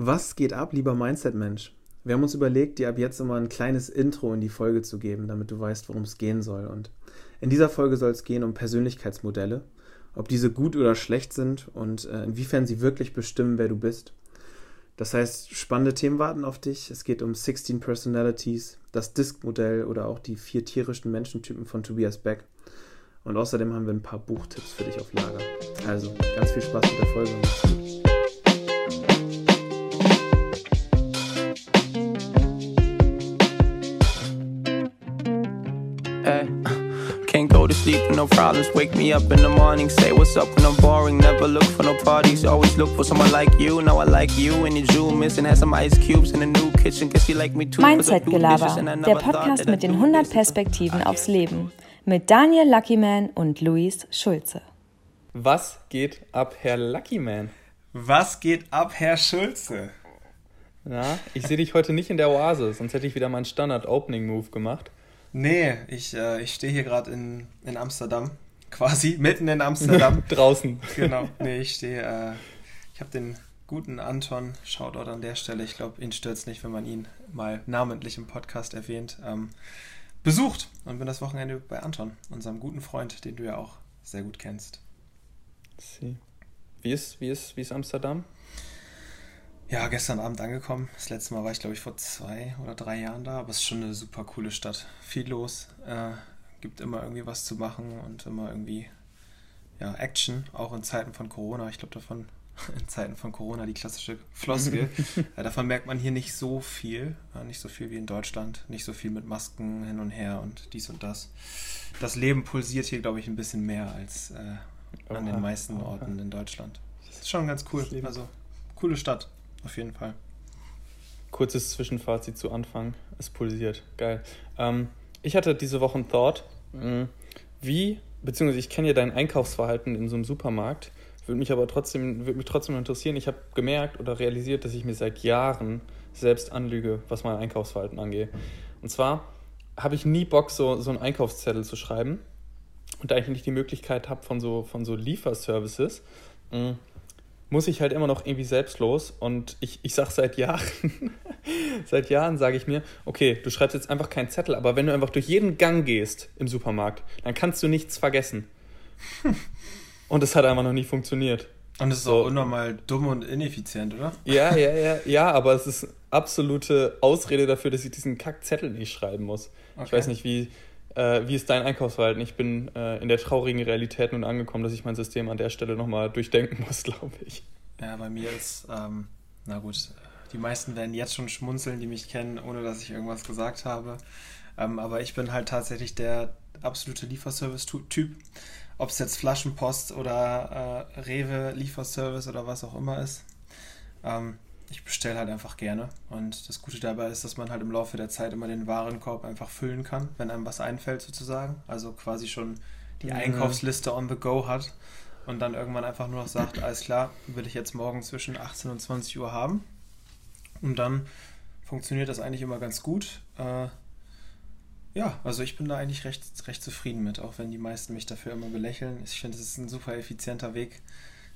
Was geht ab, lieber Mindset-Mensch? Wir haben uns überlegt, dir ab jetzt immer ein kleines Intro in die Folge zu geben, damit du weißt, worum es gehen soll. Und in dieser Folge soll es gehen um Persönlichkeitsmodelle, ob diese gut oder schlecht sind und äh, inwiefern sie wirklich bestimmen, wer du bist. Das heißt, spannende Themen warten auf dich. Es geht um 16 Personalities, das Disk-Modell oder auch die vier tierischen Menschentypen von Tobias Beck. Und außerdem haben wir ein paar Buchtipps für dich auf Lager. Also, ganz viel Spaß mit der Folge. To sleep with no problems. Wake me up in the morning, say what's up when I'm boring. Never look for no parties, always look for someone like you. Now I like you and your jewel missing. Had some ice cubes in a new kitchen. Guess you like me too. Mindset Gelaber, der Podcast mit den 100 Perspektiven aufs Leben. Mit Daniel Luckyman und Luis Schulze. Was geht ab, Herr Luckyman? Was geht ab, Herr Schulze? Na, ich sehe dich heute nicht in der Oase, sonst hätte ich wieder meinen Standard-Opening-Move gemacht. Nee, ich, äh, ich stehe hier gerade in, in Amsterdam. Quasi mitten in Amsterdam. Draußen. Genau. Nee, ich stehe. Äh, ich habe den guten Anton, Shoutout an der Stelle, ich glaube, ihn stört es nicht, wenn man ihn mal namentlich im Podcast erwähnt, ähm, besucht und bin das Wochenende bei Anton, unserem guten Freund, den du ja auch sehr gut kennst. Wie ist, wie ist, wie ist Amsterdam? Ja, gestern Abend angekommen. Das letzte Mal war ich, glaube ich, vor zwei oder drei Jahren da, aber es ist schon eine super coole Stadt. Viel los, äh, gibt immer irgendwie was zu machen und immer irgendwie ja, Action, auch in Zeiten von Corona. Ich glaube davon, in Zeiten von Corona, die klassische Floskel. ja, davon merkt man hier nicht so viel, äh, nicht so viel wie in Deutschland, nicht so viel mit Masken hin und her und dies und das. Das Leben pulsiert hier, glaube ich, ein bisschen mehr als äh, an den meisten Orten in Deutschland. Das ist schon ganz cool. Also, coole Stadt. Auf jeden Fall. Kurzes Zwischenfazit zu Anfang. Es pulsiert. Geil. Ähm, ich hatte diese Woche ein Thought. Hm, wie, beziehungsweise ich kenne ja dein Einkaufsverhalten in so einem Supermarkt, würde mich aber trotzdem, würde mich trotzdem interessieren. Ich habe gemerkt oder realisiert, dass ich mir seit Jahren selbst anlüge, was mein Einkaufsverhalten angeht. Und zwar habe ich nie Bock, so, so einen Einkaufszettel zu schreiben und da ich nicht die Möglichkeit habe von so, von so Lieferservices, hm, muss ich halt immer noch irgendwie selbstlos. Und ich, ich sage seit Jahren, seit Jahren sage ich mir, okay, du schreibst jetzt einfach keinen Zettel, aber wenn du einfach durch jeden Gang gehst im Supermarkt, dann kannst du nichts vergessen. und es hat einfach noch nicht funktioniert. Und es ist so. auch unnormal dumm und ineffizient, oder? Ja, ja, ja, ja, aber es ist absolute Ausrede dafür, dass ich diesen Kackzettel nicht schreiben muss. Okay. Ich weiß nicht, wie, äh, wie ist dein Einkaufsverhalten? Ich bin äh, in der traurigen Realität nun angekommen, dass ich mein System an der Stelle nochmal durchdenken muss, glaube ich. Ja, bei mir ist, ähm, na gut, die meisten werden jetzt schon schmunzeln, die mich kennen, ohne dass ich irgendwas gesagt habe. Ähm, aber ich bin halt tatsächlich der absolute Lieferservice-Typ. Ob es jetzt Flaschenpost oder äh, Rewe Lieferservice oder was auch immer ist. Ähm, ich bestelle halt einfach gerne. Und das Gute dabei ist, dass man halt im Laufe der Zeit immer den Warenkorb einfach füllen kann, wenn einem was einfällt sozusagen. Also quasi schon die Einkaufsliste on the go hat und dann irgendwann einfach nur noch sagt, alles klar, will ich jetzt morgen zwischen 18 und 20 Uhr haben. Und dann funktioniert das eigentlich immer ganz gut. Äh, ja, also ich bin da eigentlich recht, recht zufrieden mit, auch wenn die meisten mich dafür immer belächeln. Ich finde, es ist ein super effizienter Weg,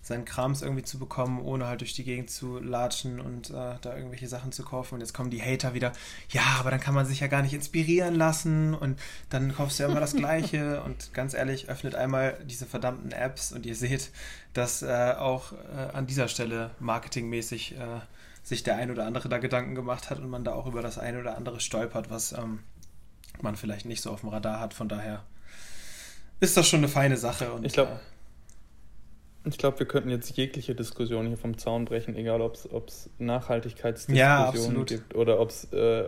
seinen Krams irgendwie zu bekommen, ohne halt durch die Gegend zu latschen und äh, da irgendwelche Sachen zu kaufen. Und jetzt kommen die Hater wieder, ja, aber dann kann man sich ja gar nicht inspirieren lassen und dann kaufst du ja immer das Gleiche. Und ganz ehrlich, öffnet einmal diese verdammten Apps und ihr seht, dass äh, auch äh, an dieser Stelle marketingmäßig äh, sich der ein oder andere da Gedanken gemacht hat und man da auch über das ein oder andere stolpert, was ähm, man vielleicht nicht so auf dem Radar hat. Von daher ist das schon eine feine Sache. Und, ich glaube, ich glaube, wir könnten jetzt jegliche Diskussion hier vom Zaun brechen, egal ob es Nachhaltigkeitsdiskussionen ja, gibt oder ob es äh,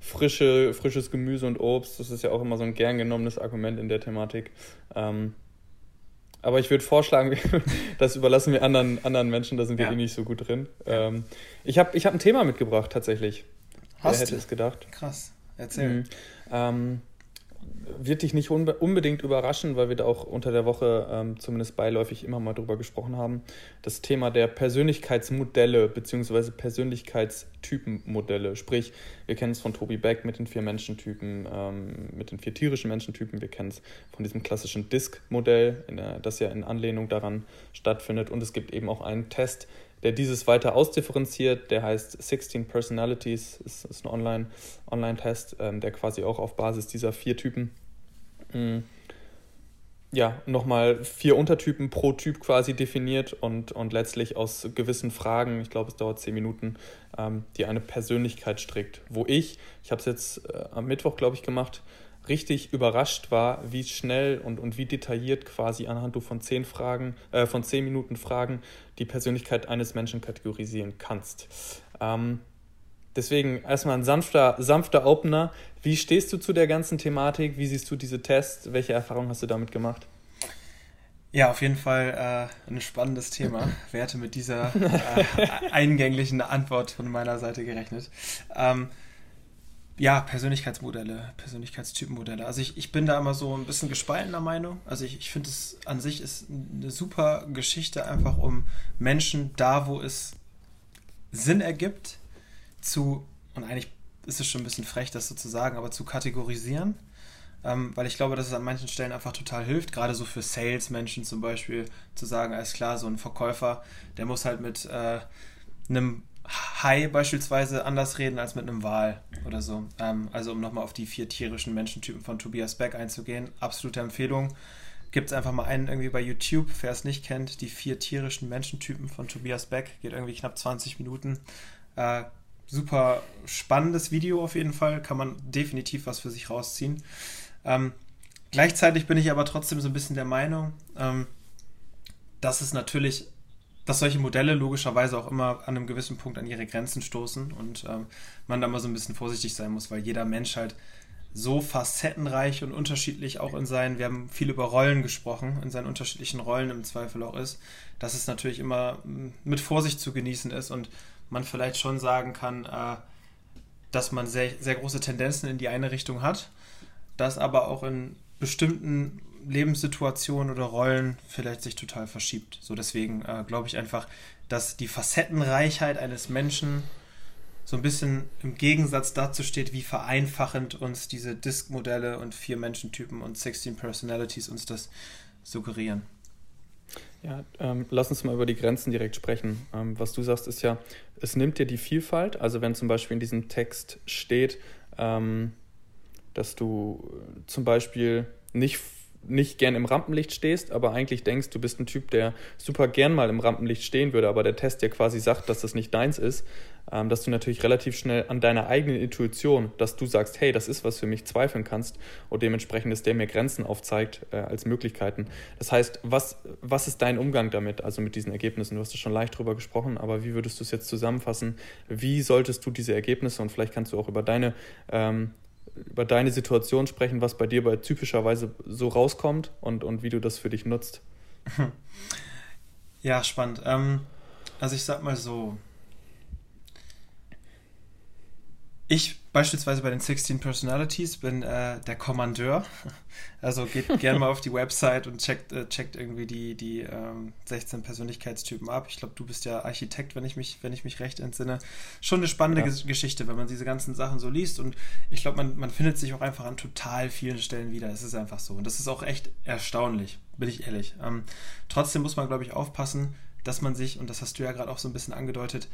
frische, frisches Gemüse und Obst, das ist ja auch immer so ein gern genommenes Argument in der Thematik. Ähm, aber ich würde vorschlagen, das überlassen wir anderen, anderen Menschen, da sind wir ja. eh nicht so gut drin. Ähm, ich habe ich hab ein Thema mitgebracht tatsächlich. Hast Wer hätte es gedacht? Krass, erzähl. Mhm. Ähm, wird dich nicht unbe unbedingt überraschen, weil wir da auch unter der Woche ähm, zumindest beiläufig immer mal drüber gesprochen haben. Das Thema der Persönlichkeitsmodelle bzw. Persönlichkeitstypenmodelle. Sprich, wir kennen es von Toby Beck mit den vier Menschentypen, ähm, mit den vier tierischen Menschentypen. Wir kennen es von diesem klassischen Disk-Modell, das ja in Anlehnung daran stattfindet. Und es gibt eben auch einen Test, der dieses weiter ausdifferenziert. Der heißt 16 Personalities, ist, ist ein Online- Online-Test, ähm, der quasi auch auf Basis dieser vier Typen mh, ja, nochmal vier Untertypen pro Typ quasi definiert und, und letztlich aus gewissen Fragen, ich glaube, es dauert zehn Minuten, ähm, die eine Persönlichkeit strickt. Wo ich, ich habe es jetzt äh, am Mittwoch, glaube ich, gemacht, richtig überrascht war, wie schnell und, und wie detailliert quasi anhand du von zehn Fragen, äh, von zehn Minuten Fragen die Persönlichkeit eines Menschen kategorisieren kannst. Ähm, deswegen erstmal ein sanfter, sanfter Opener. Wie stehst du zu der ganzen Thematik? Wie siehst du diese Tests? Welche Erfahrungen hast du damit gemacht? Ja, auf jeden Fall äh, ein spannendes Thema. Wer hätte mit dieser äh, eingänglichen Antwort von meiner Seite gerechnet? Ähm, ja, Persönlichkeitsmodelle, Persönlichkeitstypenmodelle. Also ich, ich bin da immer so ein bisschen gespaltener Meinung. Also ich, ich finde es an sich ist eine super Geschichte, einfach um Menschen da, wo es Sinn ergibt, zu, und eigentlich ist es schon ein bisschen frech, das so zu sagen, aber zu kategorisieren. Ähm, weil ich glaube, dass es an manchen Stellen einfach total hilft, gerade so für Salesmenschen zum Beispiel, zu sagen, alles klar, so ein Verkäufer, der muss halt mit äh, einem Hai beispielsweise anders reden als mit einem Wal oder so. Ähm, also um nochmal auf die vier tierischen Menschentypen von Tobias Beck einzugehen, absolute Empfehlung. Gibt es einfach mal einen irgendwie bei YouTube, wer es nicht kennt, die vier tierischen Menschentypen von Tobias Beck, geht irgendwie knapp 20 Minuten. Äh, super spannendes Video auf jeden Fall, kann man definitiv was für sich rausziehen. Ähm, gleichzeitig bin ich aber trotzdem so ein bisschen der Meinung, ähm, dass es natürlich dass solche Modelle logischerweise auch immer an einem gewissen Punkt an ihre Grenzen stoßen und ähm, man da mal so ein bisschen vorsichtig sein muss, weil jeder Mensch halt so facettenreich und unterschiedlich auch in seinen, wir haben viel über Rollen gesprochen, in seinen unterschiedlichen Rollen im Zweifel auch ist, dass es natürlich immer mm, mit Vorsicht zu genießen ist und man vielleicht schon sagen kann, äh, dass man sehr, sehr große Tendenzen in die eine Richtung hat, dass aber auch in bestimmten Lebenssituation oder Rollen vielleicht sich total verschiebt. So deswegen äh, glaube ich einfach, dass die Facettenreichheit eines Menschen so ein bisschen im Gegensatz dazu steht, wie vereinfachend uns diese Disk-Modelle und vier Menschentypen und 16 Personalities uns das suggerieren. Ja, ähm, lass uns mal über die Grenzen direkt sprechen. Ähm, was du sagst, ist ja, es nimmt dir die Vielfalt. Also wenn zum Beispiel in diesem Text steht, ähm, dass du zum Beispiel nicht nicht gern im Rampenlicht stehst, aber eigentlich denkst, du bist ein Typ, der super gern mal im Rampenlicht stehen würde, aber der Test dir quasi sagt, dass das nicht deins ist, ähm, dass du natürlich relativ schnell an deiner eigenen Intuition, dass du sagst, hey, das ist was für mich, zweifeln kannst und dementsprechend ist der mir Grenzen aufzeigt äh, als Möglichkeiten. Das heißt, was, was ist dein Umgang damit, also mit diesen Ergebnissen? Du hast ja schon leicht drüber gesprochen, aber wie würdest du es jetzt zusammenfassen? Wie solltest du diese Ergebnisse und vielleicht kannst du auch über deine ähm, über deine Situation sprechen, was bei dir bei typischerweise so rauskommt und, und wie du das für dich nutzt. Ja, spannend. Ähm, also ich sag mal so, ich beispielsweise bei den 16 Personalities bin äh, der Kommandeur. Also geht gerne mal auf die Website und checkt, äh, checkt irgendwie die, die ähm, 16 Persönlichkeitstypen ab. Ich glaube, du bist ja Architekt, wenn ich mich, wenn ich mich recht entsinne. Schon eine spannende ja. Geschichte, wenn man diese ganzen Sachen so liest. Und ich glaube, man, man findet sich auch einfach an total vielen Stellen wieder. Es ist einfach so. Und das ist auch echt erstaunlich, bin ich ehrlich. Ähm, trotzdem muss man, glaube ich, aufpassen, dass man sich, und das hast du ja gerade auch so ein bisschen angedeutet,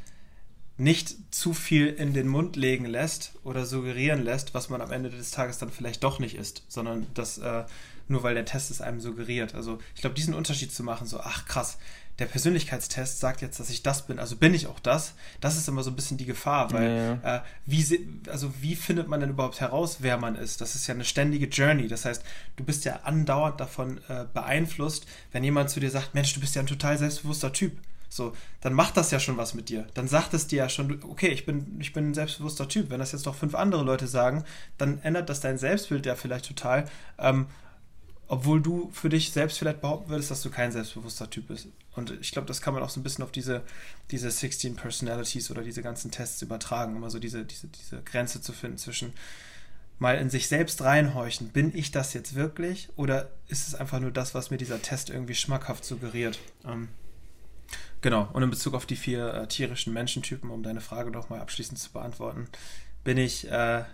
nicht zu viel in den Mund legen lässt oder suggerieren lässt, was man am Ende des Tages dann vielleicht doch nicht ist, sondern das äh, nur weil der Test es einem suggeriert. Also ich glaube, diesen Unterschied zu machen, so, ach krass, der Persönlichkeitstest sagt jetzt, dass ich das bin, also bin ich auch das, das ist immer so ein bisschen die Gefahr, weil ja. äh, wie, also wie findet man denn überhaupt heraus, wer man ist? Das ist ja eine ständige Journey. Das heißt, du bist ja andauernd davon äh, beeinflusst, wenn jemand zu dir sagt, Mensch, du bist ja ein total selbstbewusster Typ so, dann macht das ja schon was mit dir. Dann sagt es dir ja schon, okay, ich bin, ich bin ein selbstbewusster Typ. Wenn das jetzt noch fünf andere Leute sagen, dann ändert das dein Selbstbild ja vielleicht total. Ähm, obwohl du für dich selbst vielleicht behaupten würdest, dass du kein selbstbewusster Typ bist. Und ich glaube, das kann man auch so ein bisschen auf diese, diese 16 Personalities oder diese ganzen Tests übertragen, immer so diese, diese, diese Grenze zu finden zwischen mal in sich selbst reinhorchen, bin ich das jetzt wirklich oder ist es einfach nur das, was mir dieser Test irgendwie schmackhaft suggeriert? Ähm, Genau, und in Bezug auf die vier äh, tierischen Menschentypen, um deine Frage noch mal abschließend zu beantworten, bin ich äh,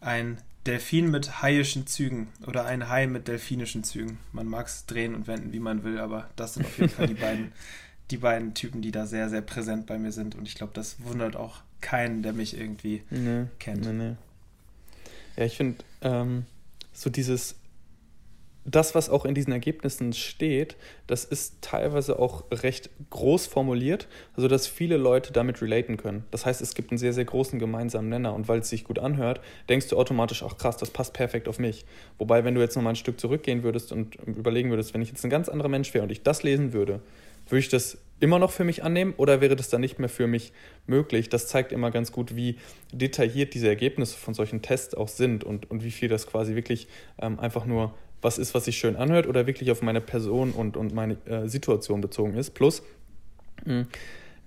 ein Delfin mit haiischen Zügen oder ein Hai mit delfinischen Zügen. Man mag es drehen und wenden, wie man will, aber das sind auf jeden Fall die beiden, die beiden Typen, die da sehr, sehr präsent bei mir sind. Und ich glaube, das wundert auch keinen, der mich irgendwie nee, kennt. Nee, nee. Ja, ich finde, ähm, so dieses das, was auch in diesen Ergebnissen steht, das ist teilweise auch recht groß formuliert, sodass viele Leute damit relaten können. Das heißt, es gibt einen sehr, sehr großen gemeinsamen Nenner und weil es sich gut anhört, denkst du automatisch, ach krass, das passt perfekt auf mich. Wobei, wenn du jetzt nochmal ein Stück zurückgehen würdest und überlegen würdest, wenn ich jetzt ein ganz anderer Mensch wäre und ich das lesen würde, würde ich das immer noch für mich annehmen oder wäre das dann nicht mehr für mich möglich? Das zeigt immer ganz gut, wie detailliert diese Ergebnisse von solchen Tests auch sind und, und wie viel das quasi wirklich ähm, einfach nur was ist, was sich schön anhört oder wirklich auf meine Person und, und meine äh, Situation bezogen ist. Plus, mh, hm,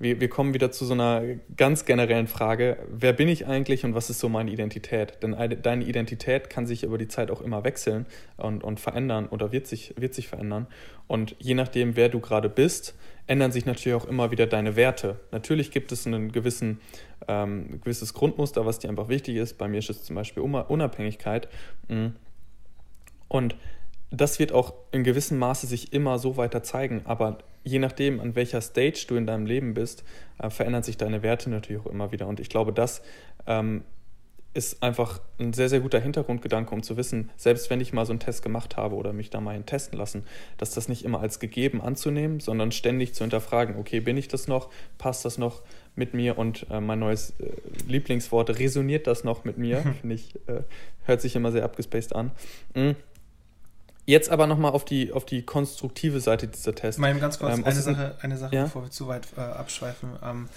wir, wir kommen wieder zu so einer ganz generellen Frage, wer bin ich eigentlich und was ist so meine Identität? Denn deine Identität kann sich über die Zeit auch immer wechseln und, und verändern oder wird sich, wird sich verändern. Und je nachdem, wer du gerade bist, ändern sich natürlich auch immer wieder deine Werte. Natürlich gibt es ein gewissen, ähm, gewisses Grundmuster, was dir einfach wichtig ist. Bei mir ist es zum Beispiel Unabhängigkeit. Hm. Und das wird auch in gewissem Maße sich immer so weiter zeigen, aber je nachdem, an welcher Stage du in deinem Leben bist, äh, verändern sich deine Werte natürlich auch immer wieder. Und ich glaube, das ähm, ist einfach ein sehr, sehr guter Hintergrundgedanke, um zu wissen, selbst wenn ich mal so einen Test gemacht habe oder mich da mal testen lassen, dass das nicht immer als gegeben anzunehmen, sondern ständig zu hinterfragen, okay, bin ich das noch, passt das noch mit mir und äh, mein neues äh, Lieblingswort, resoniert das noch mit mir, finde ich, äh, hört sich immer sehr abgespaced an. Mhm. Jetzt aber nochmal auf die, auf die konstruktive Seite dieser Tests. Mal ganz kurz ähm, eine, Sache, eine Sache, ja? bevor wir zu weit äh, abschweifen. Ähm,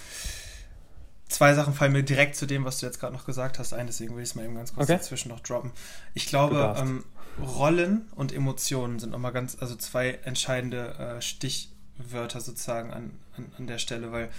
zwei Sachen fallen mir direkt zu dem, was du jetzt gerade noch gesagt hast, ein, deswegen will ich es mal eben ganz kurz okay. dazwischen noch droppen. Ich glaube, ähm, Rollen und Emotionen sind nochmal ganz, also zwei entscheidende äh, Stichwörter sozusagen an, an, an der Stelle, weil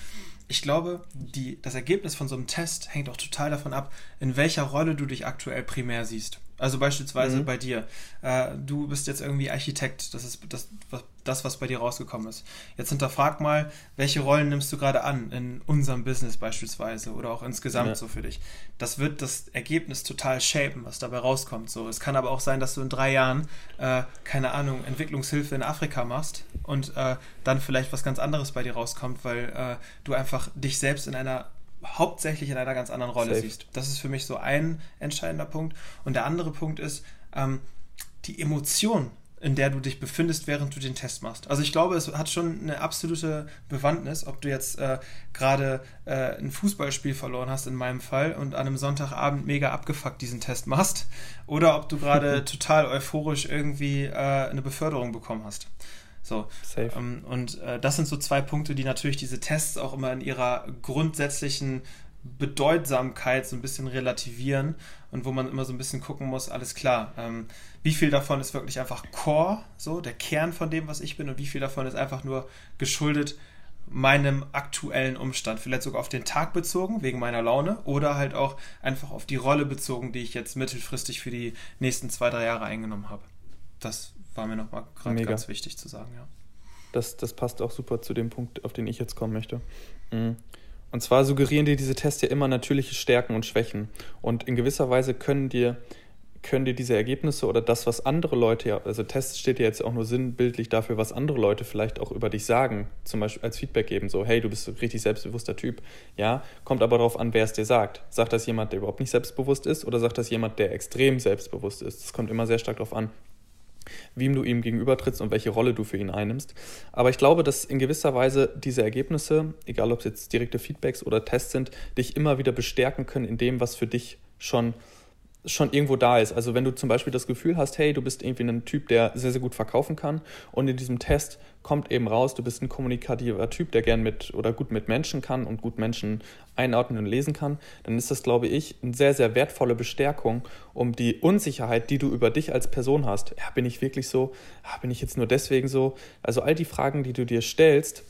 ich glaube, die, das Ergebnis von so einem Test hängt auch total davon ab, in welcher Rolle du dich aktuell primär siehst. Also beispielsweise mhm. bei dir. Äh, du bist jetzt irgendwie Architekt. Das ist das was, das, was bei dir rausgekommen ist. Jetzt hinterfrag mal, welche Rollen nimmst du gerade an in unserem Business beispielsweise oder auch insgesamt ja. so für dich. Das wird das Ergebnis total shapen, was dabei rauskommt. So, es kann aber auch sein, dass du in drei Jahren, äh, keine Ahnung, Entwicklungshilfe in Afrika machst und äh, dann vielleicht was ganz anderes bei dir rauskommt, weil äh, du einfach dich selbst in einer hauptsächlich in einer ganz anderen Rolle Safe. siehst. Das ist für mich so ein entscheidender Punkt. Und der andere Punkt ist ähm, die Emotion, in der du dich befindest, während du den Test machst. Also ich glaube, es hat schon eine absolute Bewandtnis, ob du jetzt äh, gerade äh, ein Fußballspiel verloren hast, in meinem Fall, und an einem Sonntagabend mega abgefuckt diesen Test machst, oder ob du gerade total euphorisch irgendwie äh, eine Beförderung bekommen hast. So. Safe. Ähm, und äh, das sind so zwei Punkte, die natürlich diese Tests auch immer in ihrer grundsätzlichen Bedeutsamkeit so ein bisschen relativieren und wo man immer so ein bisschen gucken muss, alles klar, ähm, wie viel davon ist wirklich einfach Core, so der Kern von dem, was ich bin und wie viel davon ist einfach nur geschuldet meinem aktuellen Umstand, vielleicht sogar auf den Tag bezogen, wegen meiner Laune, oder halt auch einfach auf die Rolle bezogen, die ich jetzt mittelfristig für die nächsten zwei, drei Jahre eingenommen habe. Das war mir nochmal gerade ganz wichtig zu sagen, ja. Das, das passt auch super zu dem Punkt, auf den ich jetzt kommen möchte. Mhm. Und zwar suggerieren dir diese Tests ja immer natürliche Stärken und Schwächen. Und in gewisser Weise können dir, können dir diese Ergebnisse oder das, was andere Leute ja, also Tests steht ja jetzt auch nur sinnbildlich dafür, was andere Leute vielleicht auch über dich sagen, zum Beispiel als Feedback geben, so, hey, du bist ein richtig selbstbewusster Typ. Ja, kommt aber darauf an, wer es dir sagt. Sagt das jemand, der überhaupt nicht selbstbewusst ist oder sagt das jemand, der extrem selbstbewusst ist? Das kommt immer sehr stark darauf an, wem du ihm gegenübertrittst und welche Rolle du für ihn einnimmst. Aber ich glaube, dass in gewisser Weise diese Ergebnisse, egal ob es jetzt direkte Feedbacks oder Tests sind, dich immer wieder bestärken können in dem, was für dich schon schon irgendwo da ist. Also wenn du zum Beispiel das Gefühl hast, hey, du bist irgendwie ein Typ, der sehr, sehr gut verkaufen kann und in diesem Test kommt eben raus, du bist ein kommunikativer Typ, der gern mit oder gut mit Menschen kann und gut Menschen einordnen und lesen kann, dann ist das, glaube ich, eine sehr, sehr wertvolle Bestärkung, um die Unsicherheit, die du über dich als Person hast, ja, bin ich wirklich so, ja, bin ich jetzt nur deswegen so, also all die Fragen, die du dir stellst,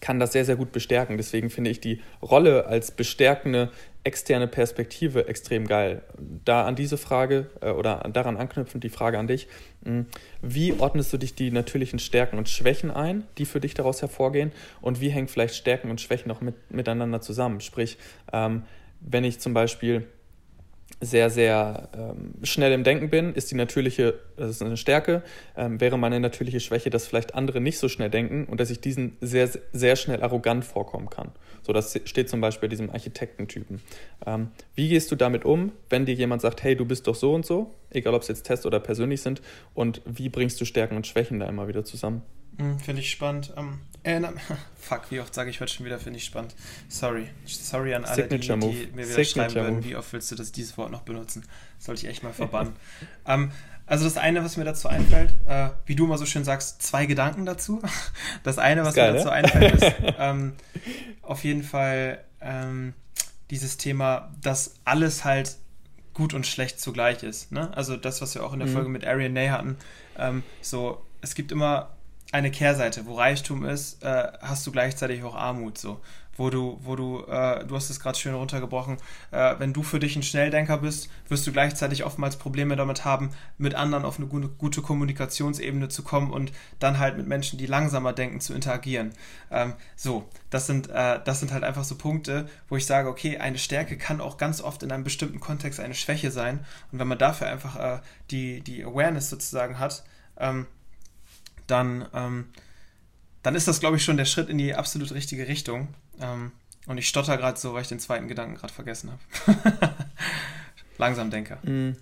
kann das sehr, sehr gut bestärken. Deswegen finde ich die Rolle als bestärkende externe Perspektive extrem geil. Da an diese Frage äh, oder daran anknüpfend die Frage an dich, hm, wie ordnest du dich die natürlichen Stärken und Schwächen ein, die für dich daraus hervorgehen und wie hängen vielleicht Stärken und Schwächen noch mit, miteinander zusammen? Sprich, ähm, wenn ich zum Beispiel sehr, sehr ähm, schnell im Denken bin, ist die natürliche, das ist eine Stärke, ähm, wäre meine natürliche Schwäche, dass vielleicht andere nicht so schnell denken und dass ich diesen sehr, sehr schnell arrogant vorkommen kann. So, das steht zum Beispiel bei diesem Architektentypen. Ähm, wie gehst du damit um, wenn dir jemand sagt, hey, du bist doch so und so, egal ob es jetzt Test oder persönlich sind, und wie bringst du Stärken und Schwächen da immer wieder zusammen? Hm, finde ich spannend. Ähm, äh, fuck, wie oft sage ich heute schon wieder, finde ich spannend. Sorry. Sorry an alle, die, die mir wieder Signature schreiben würden, wie oft willst du das, dieses Wort noch benutzen? Das sollte ich echt mal verbannen. ähm, also das eine, was mir dazu einfällt, äh, wie du immer so schön sagst, zwei Gedanken dazu. Das eine, was geil, mir dazu ne? einfällt, ist ähm, auf jeden Fall ähm, dieses Thema, dass alles halt gut und schlecht zugleich ist. Ne? Also das, was wir auch in der mhm. Folge mit Arian Ney hatten. Ähm, so, es gibt immer eine Kehrseite, wo Reichtum ist, äh, hast du gleichzeitig auch Armut so. Wo du, wo du, äh, du hast es gerade schön runtergebrochen, äh, wenn du für dich ein Schnelldenker bist, wirst du gleichzeitig oftmals Probleme damit haben, mit anderen auf eine gute, gute Kommunikationsebene zu kommen und dann halt mit Menschen, die langsamer denken, zu interagieren. Ähm, so, das sind, äh, das sind halt einfach so Punkte, wo ich sage, okay, eine Stärke kann auch ganz oft in einem bestimmten Kontext eine Schwäche sein. Und wenn man dafür einfach äh, die, die Awareness sozusagen hat, ähm, dann, ähm, dann ist das, glaube ich, schon der Schritt in die absolut richtige Richtung. Ähm, und ich stotter gerade so, weil ich den zweiten Gedanken gerade vergessen habe. Langsam Denker. Mm.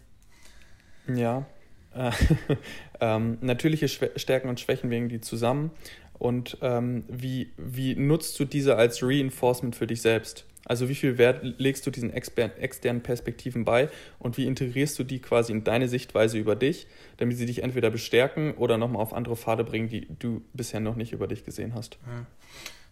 Ja. Äh, ähm, natürliche Schwä Stärken und Schwächen wegen die zusammen. Und ähm, wie, wie nutzt du diese als Reinforcement für dich selbst? Also wie viel Wert legst du diesen externen Perspektiven bei und wie integrierst du die quasi in deine Sichtweise über dich, damit sie dich entweder bestärken oder nochmal auf andere Pfade bringen, die du bisher noch nicht über dich gesehen hast?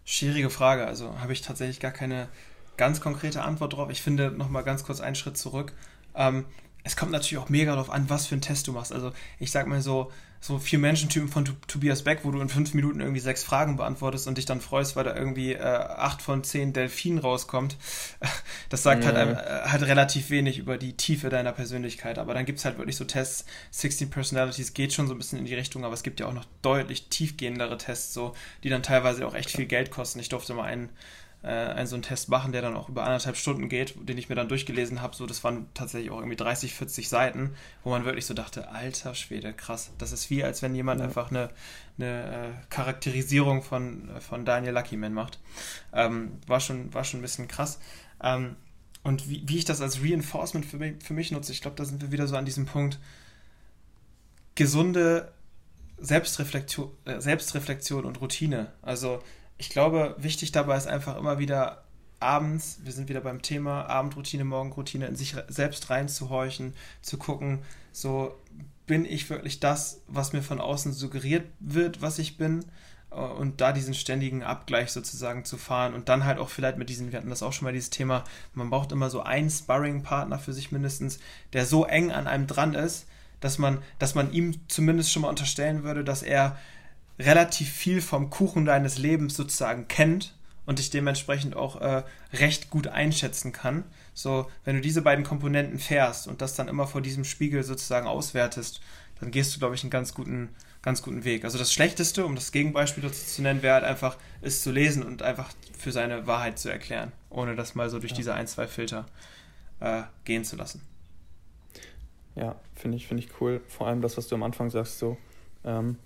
Schwierige Frage. Also habe ich tatsächlich gar keine ganz konkrete Antwort drauf. Ich finde nochmal ganz kurz einen Schritt zurück. Ähm, es kommt natürlich auch mega darauf an, was für einen Test du machst. Also ich sag mal so, so vier Menschentypen von Tobias Beck, wo du in fünf Minuten irgendwie sechs Fragen beantwortest und dich dann freust, weil da irgendwie äh, acht von zehn Delfinen rauskommt. Das sagt halt, äh, halt relativ wenig über die Tiefe deiner Persönlichkeit. Aber dann gibt es halt wirklich so Tests, 16 Personalities geht schon so ein bisschen in die Richtung, aber es gibt ja auch noch deutlich tiefgehendere Tests, so, die dann teilweise auch echt viel Geld kosten. Ich durfte mal einen einen so einen Test machen, der dann auch über anderthalb Stunden geht, den ich mir dann durchgelesen habe. So, das waren tatsächlich auch irgendwie 30, 40 Seiten, wo man wirklich so dachte, alter Schwede, krass. Das ist wie, als wenn jemand ja. einfach eine, eine äh, Charakterisierung von, von Daniel Luckyman macht. Ähm, war, schon, war schon ein bisschen krass. Ähm, und wie, wie ich das als Reinforcement für mich, für mich nutze, ich glaube, da sind wir wieder so an diesem Punkt, gesunde Selbstreflexion, äh, Selbstreflexion und Routine. Also ich glaube, wichtig dabei ist einfach immer wieder abends, wir sind wieder beim Thema Abendroutine, Morgenroutine, in sich selbst reinzuhorchen, zu gucken, so bin ich wirklich das, was mir von außen suggeriert wird, was ich bin? Äh, und da diesen ständigen Abgleich sozusagen zu fahren und dann halt auch vielleicht mit diesen, wir hatten das auch schon mal dieses Thema, man braucht immer so einen Sparring-Partner für sich mindestens, der so eng an einem dran ist, dass man, dass man ihm zumindest schon mal unterstellen würde, dass er relativ viel vom Kuchen deines Lebens sozusagen kennt und dich dementsprechend auch äh, recht gut einschätzen kann. So, wenn du diese beiden Komponenten fährst und das dann immer vor diesem Spiegel sozusagen auswertest, dann gehst du, glaube ich, einen ganz guten, ganz guten Weg. Also das Schlechteste, um das Gegenbeispiel dazu zu nennen, wäre halt einfach, es zu lesen und einfach für seine Wahrheit zu erklären, ohne das mal so durch ja. diese ein, zwei Filter äh, gehen zu lassen. Ja, finde ich, finde ich cool. Vor allem das, was du am Anfang sagst, so, ähm,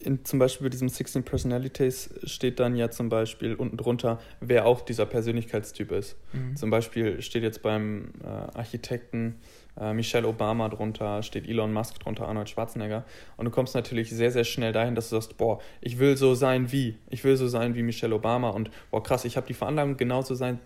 in, zum Beispiel bei diesem 16 Personalities steht dann ja zum Beispiel unten drunter, wer auch dieser Persönlichkeitstyp ist. Mhm. Zum Beispiel steht jetzt beim äh, Architekten äh, Michelle Obama drunter, steht Elon Musk drunter, Arnold Schwarzenegger. Und du kommst natürlich sehr, sehr schnell dahin, dass du sagst, boah, ich will so sein wie, ich will so sein wie Michelle Obama und boah, krass, ich habe die Veranlagung, genauso sein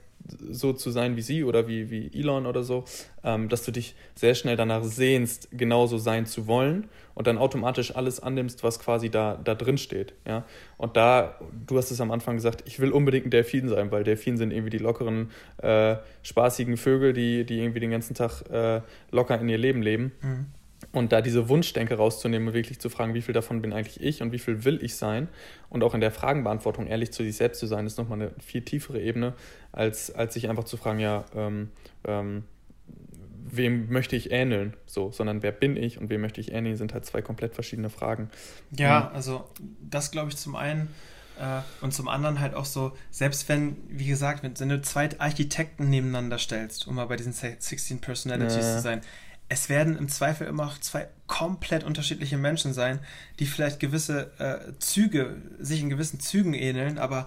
so zu sein wie sie oder wie, wie Elon oder so, ähm, dass du dich sehr schnell danach sehnst, genauso sein zu wollen und dann automatisch alles annimmst, was quasi da, da drin steht. Ja? Und da, du hast es am Anfang gesagt, ich will unbedingt ein Delfin sein, weil Delfine sind irgendwie die lockeren, äh, spaßigen Vögel, die, die irgendwie den ganzen Tag äh, locker in ihr Leben leben. Mhm. Und da diese Wunschdenke rauszunehmen und wirklich zu fragen, wie viel davon bin eigentlich ich und wie viel will ich sein und auch in der Fragenbeantwortung ehrlich zu sich selbst zu sein, ist nochmal eine viel tiefere Ebene, als, als sich einfach zu fragen, ja, ähm, ähm, wem möchte ich ähneln, so, sondern wer bin ich und wem möchte ich ähneln, sind halt zwei komplett verschiedene Fragen. Ja, also das glaube ich zum einen Äh, und zum anderen halt auch so, selbst wenn, wie gesagt, wenn du zwei Architekten nebeneinander stellst, um mal bei diesen 16 Personalities ja. zu sein, es werden im Zweifel immer auch zwei komplett unterschiedliche Menschen sein, die vielleicht gewisse äh, Züge, sich in gewissen Zügen ähneln, aber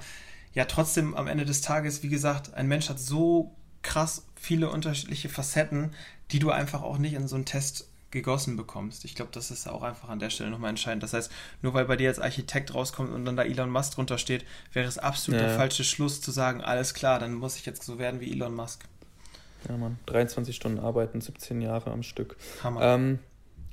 ja trotzdem am Ende des Tages, wie gesagt, ein Mensch hat so krass viele unterschiedliche Facetten, die du einfach auch nicht in so einen Test gegossen bekommst. Ich glaube, das ist auch einfach an der Stelle nochmal entscheidend. Das heißt, nur weil bei dir als Architekt rauskommt und dann da Elon Musk drunter steht, wäre es absolut ja. der falsche Schluss zu sagen, alles klar, dann muss ich jetzt so werden wie Elon Musk. Ja, Mann. 23 Stunden arbeiten, 17 Jahre am Stück. Hammer. Ähm,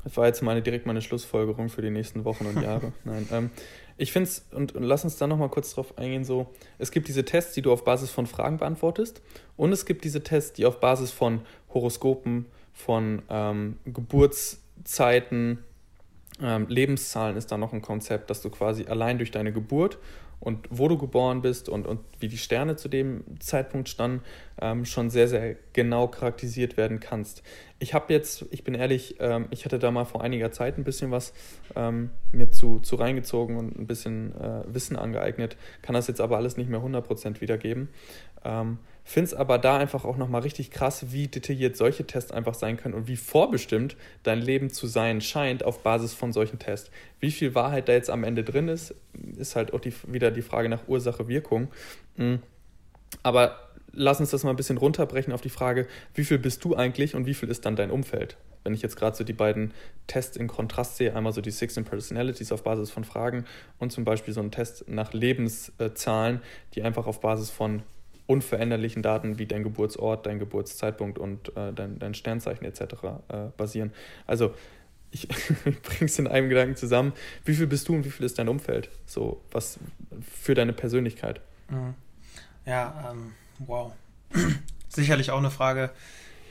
das war jetzt meine, direkt meine Schlussfolgerung für die nächsten Wochen und Jahre. Nein, ähm, ich finde es, und, und, lass uns da nochmal kurz drauf eingehen, so, es gibt diese Tests, die du auf Basis von Fragen beantwortest und es gibt diese Tests, die auf Basis von Horoskopen, von ähm, Geburtszeiten, ähm, Lebenszahlen ist da noch ein Konzept, dass du quasi allein durch deine Geburt und wo du geboren bist und, und wie die Sterne zu dem Zeitpunkt standen, ähm, schon sehr, sehr genau charakterisiert werden kannst. Ich habe jetzt, ich bin ehrlich, ähm, ich hatte da mal vor einiger Zeit ein bisschen was ähm, mir zu, zu reingezogen und ein bisschen äh, Wissen angeeignet, kann das jetzt aber alles nicht mehr 100% wiedergeben. Finde es aber da einfach auch nochmal richtig krass, wie detailliert solche Tests einfach sein können und wie vorbestimmt dein Leben zu sein scheint auf Basis von solchen Tests. Wie viel Wahrheit da jetzt am Ende drin ist, ist halt auch die, wieder die Frage nach Ursache-Wirkung. Mhm. Aber lass uns das mal ein bisschen runterbrechen auf die Frage, wie viel bist du eigentlich und wie viel ist dann dein Umfeld? Wenn ich jetzt gerade so die beiden Tests in Kontrast sehe, einmal so die 16 Personalities auf Basis von Fragen und zum Beispiel so einen Test nach Lebenszahlen, die einfach auf Basis von unveränderlichen Daten wie dein Geburtsort, dein Geburtszeitpunkt und äh, dein, dein Sternzeichen etc. Äh, basieren. Also ich bringe es in einem Gedanken zusammen. Wie viel bist du und wie viel ist dein Umfeld? So was für deine Persönlichkeit. Mhm. Ja, ähm, wow. Sicherlich auch eine Frage,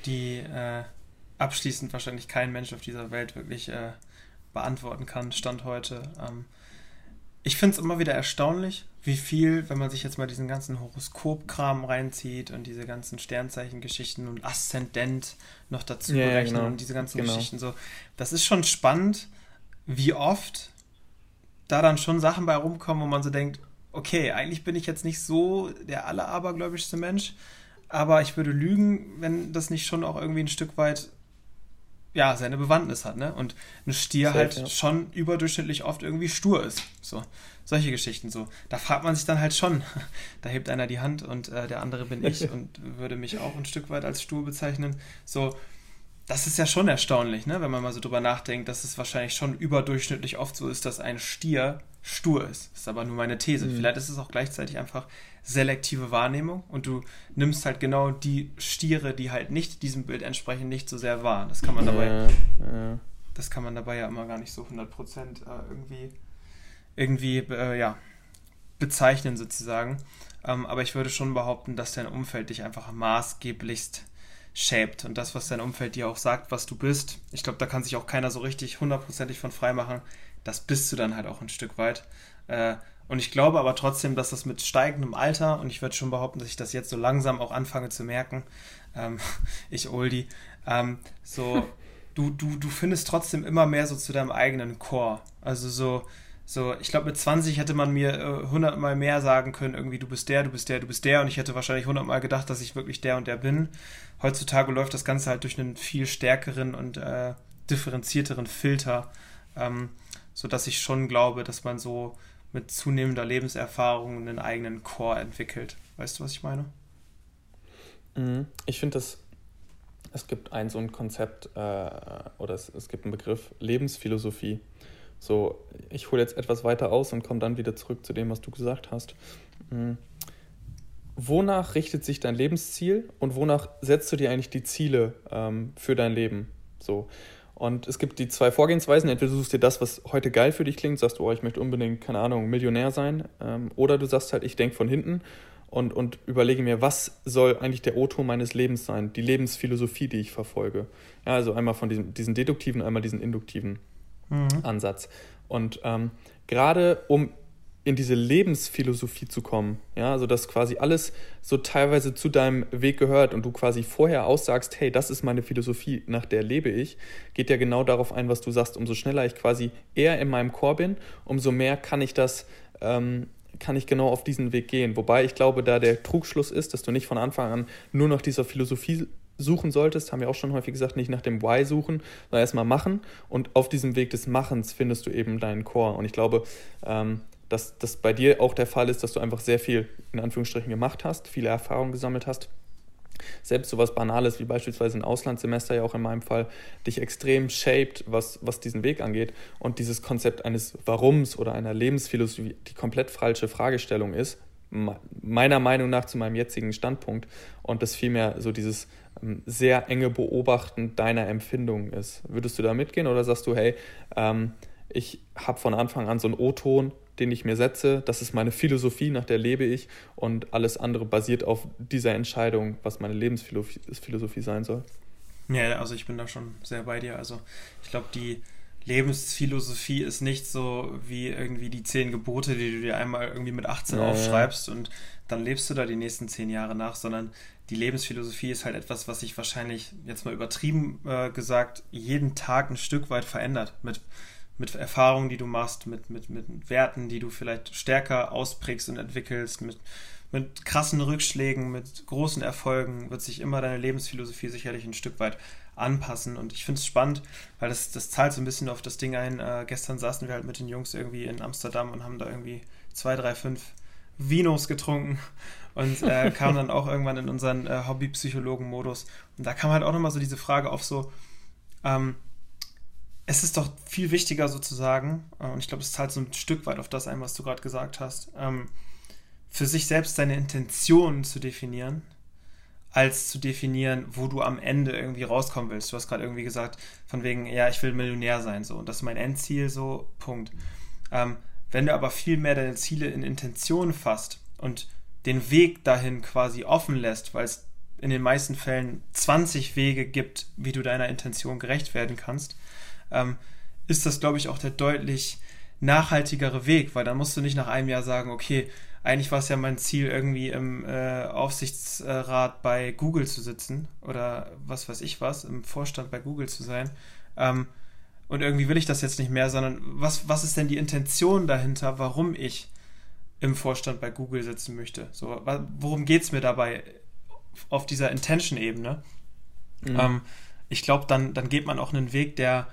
die äh, abschließend wahrscheinlich kein Mensch auf dieser Welt wirklich äh, beantworten kann, Stand heute. Ähm, ich finde es immer wieder erstaunlich, wie viel, wenn man sich jetzt mal diesen ganzen Horoskopkram reinzieht und diese ganzen Sternzeichengeschichten und Aszendent noch dazu ja, berechnen genau. und diese ganzen genau. Geschichten so, das ist schon spannend, wie oft da dann schon Sachen bei rumkommen, wo man so denkt, okay, eigentlich bin ich jetzt nicht so der allerabergläubischste Mensch, aber ich würde lügen, wenn das nicht schon auch irgendwie ein Stück weit ja, seine Bewandtnis hat, ne? Und ein Stier Safe, halt ja. schon überdurchschnittlich oft irgendwie stur ist. So, solche Geschichten so. Da fragt man sich dann halt schon. Da hebt einer die Hand und äh, der andere bin ich und würde mich auch ein Stück weit als stur bezeichnen. So, das ist ja schon erstaunlich, ne? Wenn man mal so drüber nachdenkt, dass es wahrscheinlich schon überdurchschnittlich oft so ist, dass ein Stier stur ist. Das ist aber nur meine These. Mhm. Vielleicht ist es auch gleichzeitig einfach selektive Wahrnehmung und du nimmst halt genau die Stiere, die halt nicht diesem Bild entsprechen, nicht so sehr wahr. Das kann man dabei, ja, ja. das kann man dabei ja immer gar nicht so 100% äh, irgendwie, irgendwie äh, ja, bezeichnen sozusagen. Ähm, aber ich würde schon behaupten, dass dein Umfeld dich einfach maßgeblichst shaped und das, was dein Umfeld dir auch sagt, was du bist. Ich glaube, da kann sich auch keiner so richtig hundertprozentig von frei machen. Das bist du dann halt auch ein Stück weit. Äh, und ich glaube aber trotzdem, dass das mit steigendem Alter, und ich würde schon behaupten, dass ich das jetzt so langsam auch anfange zu merken, ähm, ich Oldie, ähm, so, du, du, du findest trotzdem immer mehr so zu deinem eigenen Core. Also so, so, ich glaube, mit 20 hätte man mir äh, 100 Mal mehr sagen können, irgendwie, du bist der, du bist der, du bist der, und ich hätte wahrscheinlich 100 Mal gedacht, dass ich wirklich der und der bin. Heutzutage läuft das Ganze halt durch einen viel stärkeren und äh, differenzierteren Filter, ähm, sodass ich schon glaube, dass man so mit zunehmender Lebenserfahrung einen eigenen Core entwickelt. Weißt du, was ich meine? Mhm. Ich finde das, es gibt ein so ein Konzept äh, oder es, es gibt einen Begriff Lebensphilosophie. So, ich hole jetzt etwas weiter aus und komme dann wieder zurück zu dem, was du gesagt hast. Mhm. Wonach richtet sich dein Lebensziel und wonach setzt du dir eigentlich die Ziele ähm, für dein Leben? So. Und es gibt die zwei Vorgehensweisen. Entweder du suchst dir das, was heute geil für dich klingt, sagst du, oh, ich möchte unbedingt, keine Ahnung, Millionär sein. Ähm, oder du sagst halt, ich denke von hinten und, und überlege mir, was soll eigentlich der O-Ton meines Lebens sein, die Lebensphilosophie, die ich verfolge. Ja, also einmal von diesem, diesen deduktiven, einmal diesen induktiven mhm. Ansatz. Und ähm, gerade um in diese Lebensphilosophie zu kommen, ja, also dass quasi alles so teilweise zu deinem Weg gehört und du quasi vorher aussagst, hey, das ist meine Philosophie, nach der lebe ich, geht ja genau darauf ein, was du sagst. Umso schneller ich quasi eher in meinem Chor bin, umso mehr kann ich das ähm, kann ich genau auf diesen Weg gehen. Wobei ich glaube, da der Trugschluss ist, dass du nicht von Anfang an nur nach dieser Philosophie suchen solltest, haben wir auch schon häufig gesagt, nicht nach dem Why suchen, sondern erstmal machen. Und auf diesem Weg des Machens findest du eben deinen Core. Und ich glaube, ähm, dass das bei dir auch der Fall ist, dass du einfach sehr viel in Anführungsstrichen gemacht hast, viele Erfahrungen gesammelt hast. Selbst so was Banales wie beispielsweise ein Auslandssemester ja auch in meinem Fall dich extrem shaped, was, was diesen Weg angeht. Und dieses Konzept eines Warums oder einer Lebensphilosophie die komplett falsche Fragestellung ist, meiner Meinung nach zu meinem jetzigen Standpunkt. Und das vielmehr so dieses ähm, sehr enge Beobachten deiner Empfindungen ist. Würdest du da mitgehen oder sagst du, hey, ähm, ich habe von Anfang an so einen O-Ton, den ich mir setze. Das ist meine Philosophie, nach der lebe ich. Und alles andere basiert auf dieser Entscheidung, was meine Lebensphilosophie sein soll. Ja, also ich bin da schon sehr bei dir. Also ich glaube, die Lebensphilosophie ist nicht so wie irgendwie die zehn Gebote, die du dir einmal irgendwie mit 18 ja, aufschreibst und dann lebst du da die nächsten zehn Jahre nach, sondern die Lebensphilosophie ist halt etwas, was sich wahrscheinlich, jetzt mal übertrieben äh, gesagt, jeden Tag ein Stück weit verändert. Mit mit Erfahrungen, die du machst, mit, mit, mit Werten, die du vielleicht stärker ausprägst und entwickelst, mit, mit krassen Rückschlägen, mit großen Erfolgen, wird sich immer deine Lebensphilosophie sicherlich ein Stück weit anpassen. Und ich finde es spannend, weil das, das zahlt so ein bisschen auf das Ding ein. Äh, gestern saßen wir halt mit den Jungs irgendwie in Amsterdam und haben da irgendwie zwei, drei, fünf Vinos getrunken und äh, kamen dann auch irgendwann in unseren äh, Hobbypsychologen-Modus. Und da kam halt auch nochmal so diese Frage auf so, ähm, es ist doch viel wichtiger sozusagen, äh, und ich glaube, es zahlt so ein Stück weit auf das ein, was du gerade gesagt hast, ähm, für sich selbst deine Intentionen zu definieren, als zu definieren, wo du am Ende irgendwie rauskommen willst. Du hast gerade irgendwie gesagt, von wegen, ja, ich will Millionär sein, so, und das ist mein Endziel, so, Punkt. Ähm, wenn du aber viel mehr deine Ziele in Intention fasst und den Weg dahin quasi offen lässt, weil es in den meisten Fällen 20 Wege gibt, wie du deiner Intention gerecht werden kannst, ähm, ist das, glaube ich, auch der deutlich nachhaltigere Weg, weil dann musst du nicht nach einem Jahr sagen, okay, eigentlich war es ja mein Ziel, irgendwie im äh, Aufsichtsrat bei Google zu sitzen oder was weiß ich was, im Vorstand bei Google zu sein. Ähm, und irgendwie will ich das jetzt nicht mehr, sondern was, was ist denn die Intention dahinter, warum ich im Vorstand bei Google sitzen möchte? So, worum geht es mir dabei auf dieser Intention-Ebene? Mhm. Ähm, ich glaube, dann, dann geht man auch einen Weg, der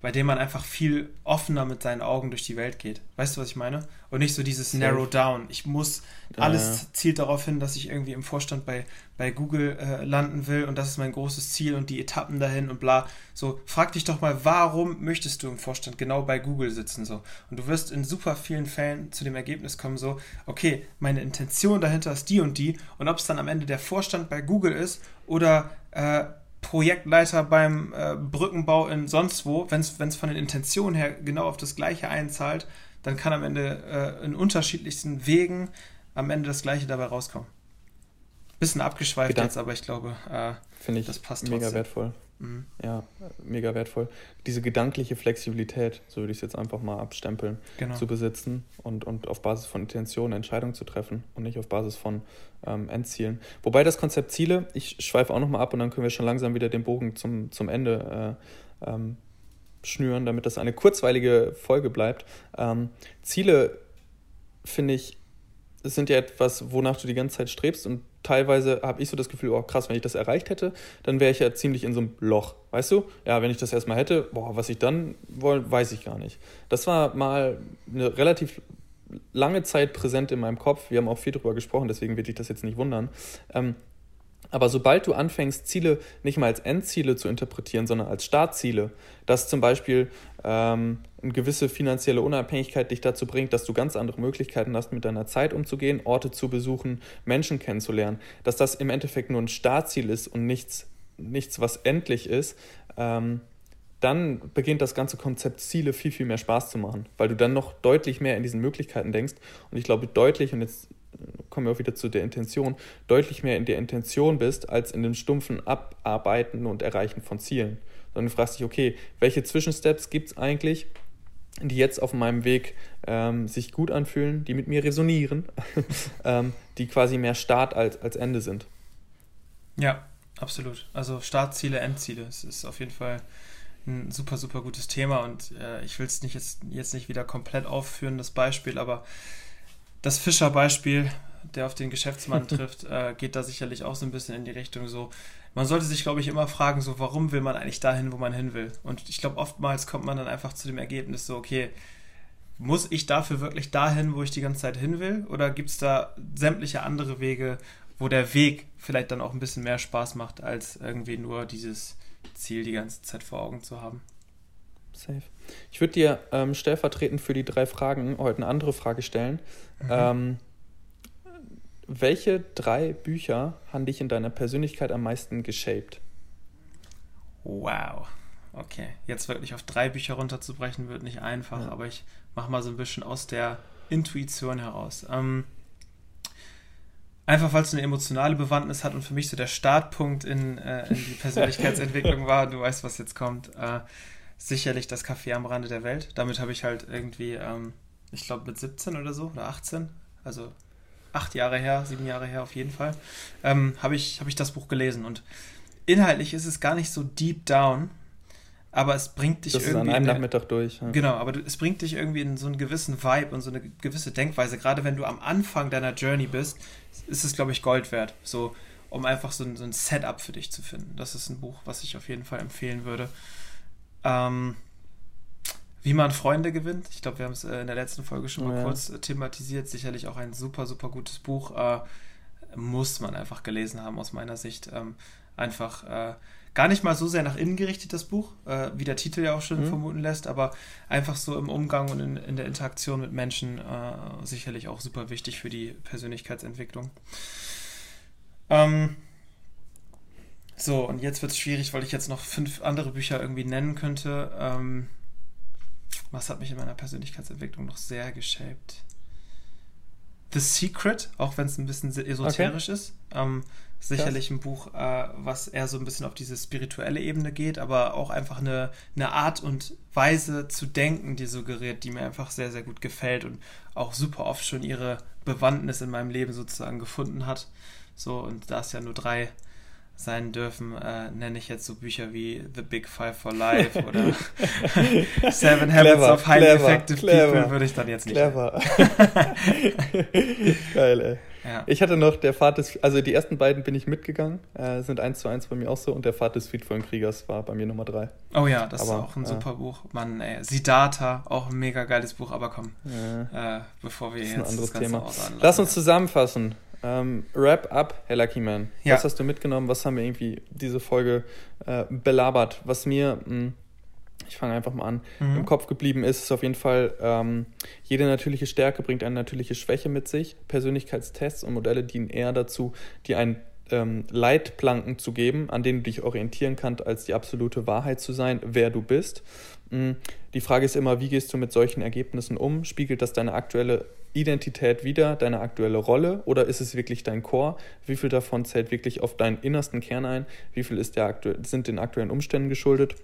bei dem man einfach viel offener mit seinen Augen durch die Welt geht. Weißt du, was ich meine? Und nicht so dieses Narrow Down. Ich muss, alles ja. zielt darauf hin, dass ich irgendwie im Vorstand bei, bei Google äh, landen will und das ist mein großes Ziel und die Etappen dahin und bla. So, frag dich doch mal, warum möchtest du im Vorstand genau bei Google sitzen? So. Und du wirst in super vielen Fällen zu dem Ergebnis kommen, so, okay, meine Intention dahinter ist die und die und ob es dann am Ende der Vorstand bei Google ist oder äh, Projektleiter beim äh, Brückenbau in sonst wo, wenn es von den Intentionen her genau auf das Gleiche einzahlt, dann kann am Ende äh, in unterschiedlichsten Wegen am Ende das Gleiche dabei rauskommen. Bisschen abgeschweift Gedank jetzt, aber ich glaube, äh, Finde ich das passt mega trotzdem. wertvoll. Mhm. Ja, mega wertvoll. Diese gedankliche Flexibilität, so würde ich es jetzt einfach mal abstempeln, genau. zu besitzen und, und auf Basis von Intentionen Entscheidungen zu treffen und nicht auf Basis von ähm, Endzielen. Wobei das Konzept Ziele, ich schweife auch nochmal ab und dann können wir schon langsam wieder den Bogen zum, zum Ende äh, ähm, schnüren, damit das eine kurzweilige Folge bleibt. Ähm, Ziele, finde ich, sind ja etwas, wonach du die ganze Zeit strebst und teilweise habe ich so das Gefühl, oh krass, wenn ich das erreicht hätte, dann wäre ich ja ziemlich in so einem Loch. Weißt du? Ja, wenn ich das erstmal hätte, boah, was ich dann wollte, weiß ich gar nicht. Das war mal eine relativ lange Zeit präsent in meinem Kopf. Wir haben auch viel darüber gesprochen, deswegen wird dich das jetzt nicht wundern. Ähm, aber sobald du anfängst, Ziele nicht mal als Endziele zu interpretieren, sondern als Startziele, dass zum Beispiel ähm, eine gewisse finanzielle Unabhängigkeit dich dazu bringt, dass du ganz andere Möglichkeiten hast, mit deiner Zeit umzugehen, Orte zu besuchen, Menschen kennenzulernen, dass das im Endeffekt nur ein Startziel ist und nichts, nichts was endlich ist, ähm, dann beginnt das ganze Konzept Ziele viel, viel mehr Spaß zu machen, weil du dann noch deutlich mehr in diesen Möglichkeiten denkst. Und ich glaube, deutlich, und jetzt kommen wir auch wieder zu der Intention, deutlich mehr in der Intention bist, als in dem stumpfen Abarbeiten und Erreichen von Zielen. Sondern du fragst dich, okay, welche Zwischensteps gibt es eigentlich, die jetzt auf meinem Weg ähm, sich gut anfühlen, die mit mir resonieren, ähm, die quasi mehr Start als, als Ende sind. Ja, absolut. Also Startziele, Endziele. Es ist auf jeden Fall ein super, super gutes Thema und äh, ich will es nicht jetzt, jetzt nicht wieder komplett aufführen, das Beispiel, aber das Fischer-Beispiel, der auf den Geschäftsmann trifft, äh, geht da sicherlich auch so ein bisschen in die Richtung so. Man sollte sich, glaube ich, immer fragen, so, warum will man eigentlich dahin, wo man hin will? Und ich glaube, oftmals kommt man dann einfach zu dem Ergebnis, so, okay, muss ich dafür wirklich dahin, wo ich die ganze Zeit hin will? Oder gibt es da sämtliche andere Wege, wo der Weg vielleicht dann auch ein bisschen mehr Spaß macht, als irgendwie nur dieses Ziel die ganze Zeit vor Augen zu haben? Safe. Ich würde dir ähm, stellvertretend für die drei Fragen heute eine andere Frage stellen. Mhm. Ähm, welche drei Bücher haben dich in deiner Persönlichkeit am meisten geshaped? Wow. Okay, jetzt wirklich auf drei Bücher runterzubrechen, wird nicht einfach, ja. aber ich mache mal so ein bisschen aus der Intuition heraus. Ähm, einfach weil es eine emotionale Bewandtnis hat und für mich so der Startpunkt in, äh, in die Persönlichkeitsentwicklung war. Du weißt, was jetzt kommt. Äh, sicherlich das Café am Rande der Welt. Damit habe ich halt irgendwie, ähm, ich glaube mit 17 oder so oder 18, also acht Jahre her, sieben Jahre her auf jeden Fall, ähm, habe ich, hab ich das Buch gelesen. Und inhaltlich ist es gar nicht so deep down, aber es bringt dich das irgendwie. Ist an einem Nachmittag durch. Ja. Genau, aber es bringt dich irgendwie in so einen gewissen Vibe und so eine gewisse Denkweise. Gerade wenn du am Anfang deiner Journey bist, ist es, glaube ich, Gold wert. So, um einfach so ein, so ein Setup für dich zu finden. Das ist ein Buch, was ich auf jeden Fall empfehlen würde. Ähm, wie man Freunde gewinnt. Ich glaube, wir haben es äh, in der letzten Folge schon mal ja. kurz äh, thematisiert. Sicherlich auch ein super, super gutes Buch. Äh, muss man einfach gelesen haben, aus meiner Sicht. Ähm, einfach äh, gar nicht mal so sehr nach innen gerichtet, das Buch, äh, wie der Titel ja auch schon mhm. vermuten lässt, aber einfach so im Umgang und in, in der Interaktion mit Menschen äh, sicherlich auch super wichtig für die Persönlichkeitsentwicklung. Ähm, so, und jetzt wird es schwierig, weil ich jetzt noch fünf andere Bücher irgendwie nennen könnte. Ähm, was hat mich in meiner Persönlichkeitsentwicklung noch sehr geshaped? The Secret, auch wenn es ein bisschen esoterisch okay. ist. Ähm, sicherlich ein Buch, äh, was eher so ein bisschen auf diese spirituelle Ebene geht, aber auch einfach eine, eine Art und Weise zu denken, die suggeriert, die mir einfach sehr, sehr gut gefällt und auch super oft schon ihre Bewandtnis in meinem Leben sozusagen gefunden hat. So, und da es ja nur drei sein dürfen, äh, nenne ich jetzt so Bücher wie The Big Five for Life oder Seven Habits clever, of Highly clever, Effective clever, People würde ich dann jetzt nicht. Clever. Geil, ey. Ja. Ich hatte noch der Pfad des, also die ersten beiden bin ich mitgegangen, äh, sind eins zu eins bei mir auch so und der Pfad des friedvollen Kriegers war bei mir Nummer drei. Oh ja, das aber, ist auch ein äh, super Buch. Mann, ey, Siddhartha, auch ein mega geiles Buch, aber komm, äh, bevor wir jetzt das Ganze Thema. Lass uns zusammenfassen. Ähm, wrap up, Herr Lucky Man. Ja. Was hast du mitgenommen? Was haben wir irgendwie diese Folge äh, belabert? Was mir, mh, hm, ich fange einfach mal an, mhm. im Kopf geblieben ist, ist auf jeden Fall, ähm, jede natürliche Stärke bringt eine natürliche Schwäche mit sich. Persönlichkeitstests und Modelle dienen eher dazu, dir einen ähm, Leitplanken zu geben, an denen du dich orientieren kannst, als die absolute Wahrheit zu sein, wer du bist. Mhm. Die Frage ist immer, wie gehst du mit solchen Ergebnissen um? Spiegelt das deine aktuelle Identität wieder, deine aktuelle Rolle oder ist es wirklich dein Core? Wie viel davon zählt wirklich auf deinen innersten Kern ein? Wie viel ist der sind den aktuellen Umständen geschuldet?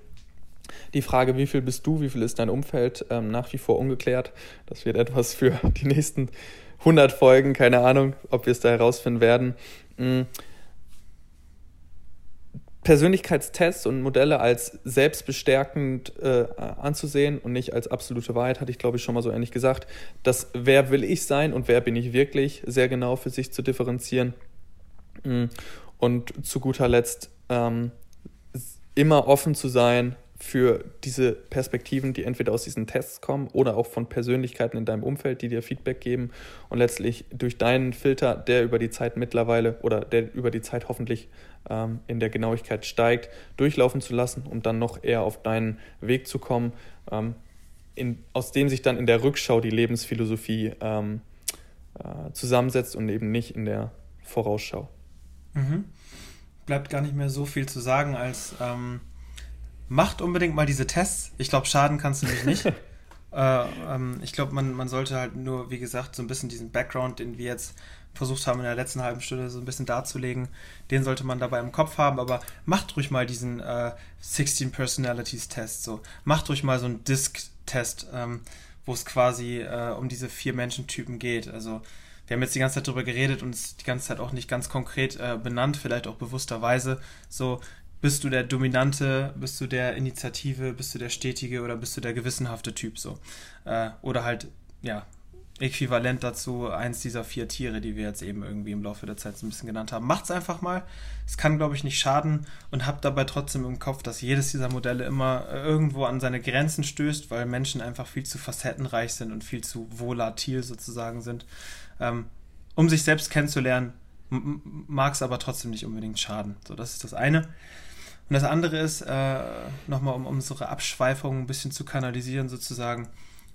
Die Frage, wie viel bist du, wie viel ist dein Umfeld, ähm, nach wie vor ungeklärt. Das wird etwas für die nächsten 100 Folgen, keine Ahnung, ob wir es da herausfinden werden. Mhm. Persönlichkeitstests und Modelle als selbstbestärkend äh, anzusehen und nicht als absolute Wahrheit, hatte ich glaube ich schon mal so ähnlich gesagt. Das wer will ich sein und wer bin ich wirklich, sehr genau für sich zu differenzieren. Mm. Und zu guter Letzt ähm, immer offen zu sein für diese Perspektiven, die entweder aus diesen Tests kommen oder auch von Persönlichkeiten in deinem Umfeld, die dir Feedback geben und letztlich durch deinen Filter, der über die Zeit mittlerweile oder der über die Zeit hoffentlich ähm, in der Genauigkeit steigt, durchlaufen zu lassen, um dann noch eher auf deinen Weg zu kommen, ähm, in, aus dem sich dann in der Rückschau die Lebensphilosophie ähm, äh, zusammensetzt und eben nicht in der Vorausschau. Mhm. Bleibt gar nicht mehr so viel zu sagen als ähm, macht unbedingt mal diese Tests. Ich glaube, schaden kannst du dich nicht. äh, ähm, ich glaube, man, man sollte halt nur, wie gesagt, so ein bisschen diesen Background, den wir jetzt versucht haben in der letzten halben Stunde so ein bisschen darzulegen, den sollte man dabei im Kopf haben, aber macht ruhig mal diesen äh, 16 Personalities Test. So. Macht ruhig mal so einen Disk-Test, ähm, wo es quasi äh, um diese vier Menschentypen geht. Also wir haben jetzt die ganze Zeit darüber geredet und es die ganze Zeit auch nicht ganz konkret äh, benannt, vielleicht auch bewussterweise. So, bist du der dominante, bist du der Initiative, bist du der stetige oder bist du der gewissenhafte Typ so. Äh, oder halt, ja, äquivalent dazu eins dieser vier Tiere, die wir jetzt eben irgendwie im Laufe der Zeit so ein bisschen genannt haben. Macht's einfach mal. Es kann, glaube ich, nicht schaden und habt dabei trotzdem im Kopf, dass jedes dieser Modelle immer irgendwo an seine Grenzen stößt, weil Menschen einfach viel zu facettenreich sind und viel zu volatil sozusagen sind. Ähm, um sich selbst kennenzulernen, mag es aber trotzdem nicht unbedingt schaden. So, das ist das eine. Und das andere ist, äh, nochmal um unsere Abschweifung ein bisschen zu kanalisieren, sozusagen,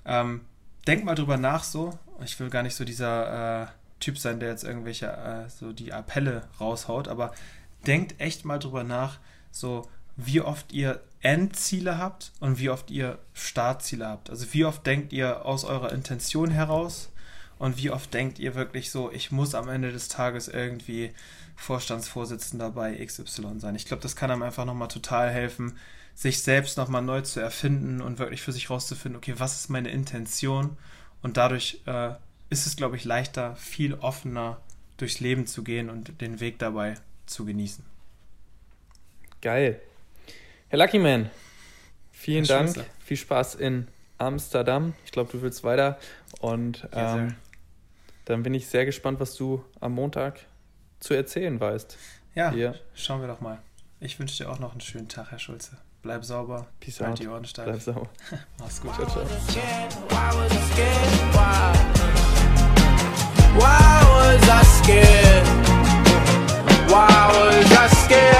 ähm, denk mal drüber nach so. Ich will gar nicht so dieser äh, Typ sein, der jetzt irgendwelche äh, so die Appelle raushaut, aber denkt echt mal drüber nach, so wie oft ihr Endziele habt und wie oft ihr Startziele habt. Also wie oft denkt ihr aus eurer Intention heraus und wie oft denkt ihr wirklich so, ich muss am Ende des Tages irgendwie Vorstandsvorsitzender bei XY sein. Ich glaube, das kann einem einfach nochmal total helfen, sich selbst nochmal neu zu erfinden und wirklich für sich rauszufinden, okay, was ist meine Intention? Und dadurch äh, ist es, glaube ich, leichter, viel offener durchs Leben zu gehen und den Weg dabei zu genießen. Geil. Herr Lucky Man, vielen Herr Dank. Viel Spaß in Amsterdam. Ich glaube, du willst weiter. Und ähm, dann bin ich sehr gespannt, was du am Montag zu erzählen weißt. Ja, Hier. schauen wir doch mal. Ich wünsche dir auch noch einen schönen Tag, Herr Schulze. Bleib sauber, Peace halt out. die Ohren steif. Bleib sauber. Mach's gut. Ciao, ciao. Why was I scared? Why was I scared?